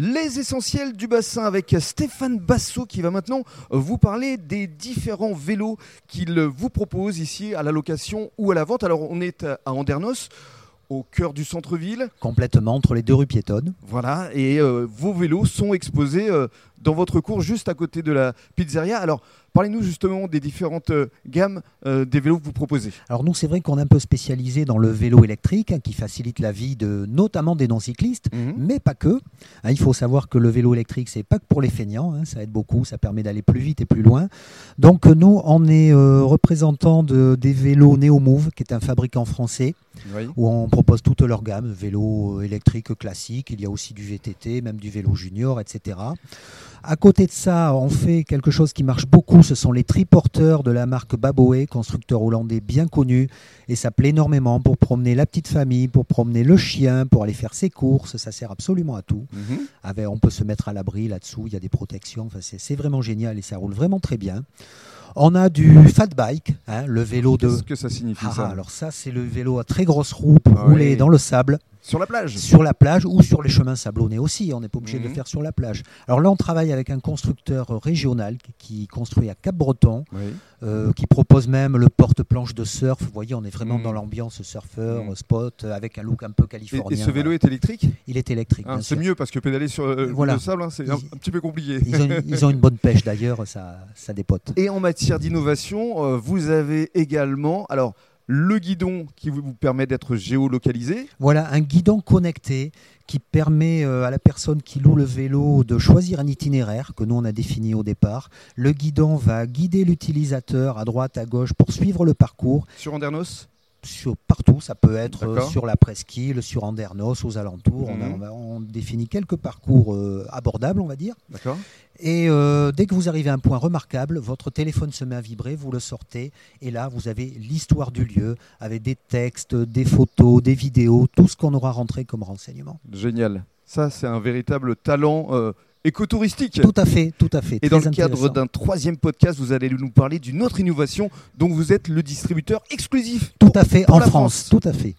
Les essentiels du bassin avec Stéphane Bassot qui va maintenant vous parler des différents vélos qu'il vous propose ici à la location ou à la vente. Alors on est à Andernos au cœur du centre-ville. Complètement, entre les deux rues piétonnes. Voilà, et euh, vos vélos sont exposés euh, dans votre cours juste à côté de la pizzeria. Alors, parlez-nous justement des différentes euh, gammes des vélos que vous proposez. Alors nous, c'est vrai qu'on est un peu spécialisé dans le vélo électrique hein, qui facilite la vie de notamment des non-cyclistes, Mhm. mais pas que. Hein, il faut savoir que le vélo électrique, c'est pas que pour les feignants, hein, ça aide beaucoup, ça permet d'aller plus vite et plus loin. Donc euh, nous, on est euh, représentant de, des vélos Neomove, qui est un fabricant français, Oui. où on propose toute leur gamme, vélo électrique classique, il y a aussi du VTT, même du vélo junior, etc. À côté de ça, on fait quelque chose qui marche beaucoup, ce sont les triporteurs de la marque Baboe, constructeur hollandais bien connu, et ça plaît énormément pour promener la petite famille, pour promener le chien, pour aller faire ses courses, ça sert absolument à tout. Mhm. Avec- on peut se mettre à l'abri là-dessous, il y a des protections, enfin, c'est c'est vraiment génial et ça roule vraiment très bien. On a du fat bike, hein, le vélo de... Qu'est-ce que ça signifie Ah, ça? alors ça, c'est le vélo à très grosse roue pour Ah rouler oui. dans le sable, Sur la plage sur la plage ou sur les chemins sablonnés aussi. On n'est pas obligé de Mhm. le faire sur la plage. Alors là, on travaille avec un constructeur régional qui- construit à Cap-Breton, Oui. euh, qui propose même le porte-planche de surf. Vous voyez, on est vraiment Mhm. dans l'ambiance surfeur, Mhm. spot, avec un look un peu californien. et ce vélo est électrique? Il est électrique. Bien C'est mieux parce que pédaler sur euh, Voilà. le sable, hein, c'est un, petit peu compliqué. Ils ont, une, ils ont une bonne pêche d'ailleurs, ça, ça dépote. Et en matière d'innovation, euh, vous avez également alors le guidon qui vous permet d'être géolocalisé. Voilà, un guidon connecté qui permet euh, à la personne qui loue le vélo de choisir un itinéraire que nous on a défini au départ. Le guidon va guider l'utilisateur à droite, à gauche pour suivre le parcours Sur Andernos? Sur partout. Ça peut être euh, sur la presqu'île, sur Andernos, aux alentours. On, a- Mhm. on définit quelques parcours euh, abordables, on va dire. D'accord Et euh, dès que vous arrivez à un point remarquable, votre téléphone se met à vibrer, vous le sortez, et là, vous avez l'histoire du lieu, avec des textes, des photos, des vidéos, tout ce qu'on aura rentré comme renseignement. Génial. Ça, c'est un véritable talent euh, écotouristique. Tout à fait, tout à fait. Et dans le cadre d'un troisième podcast, vous allez nous parler d'une autre innovation dont vous êtes le distributeur exclusif. Tout pour- à fait, en la France, tout à fait.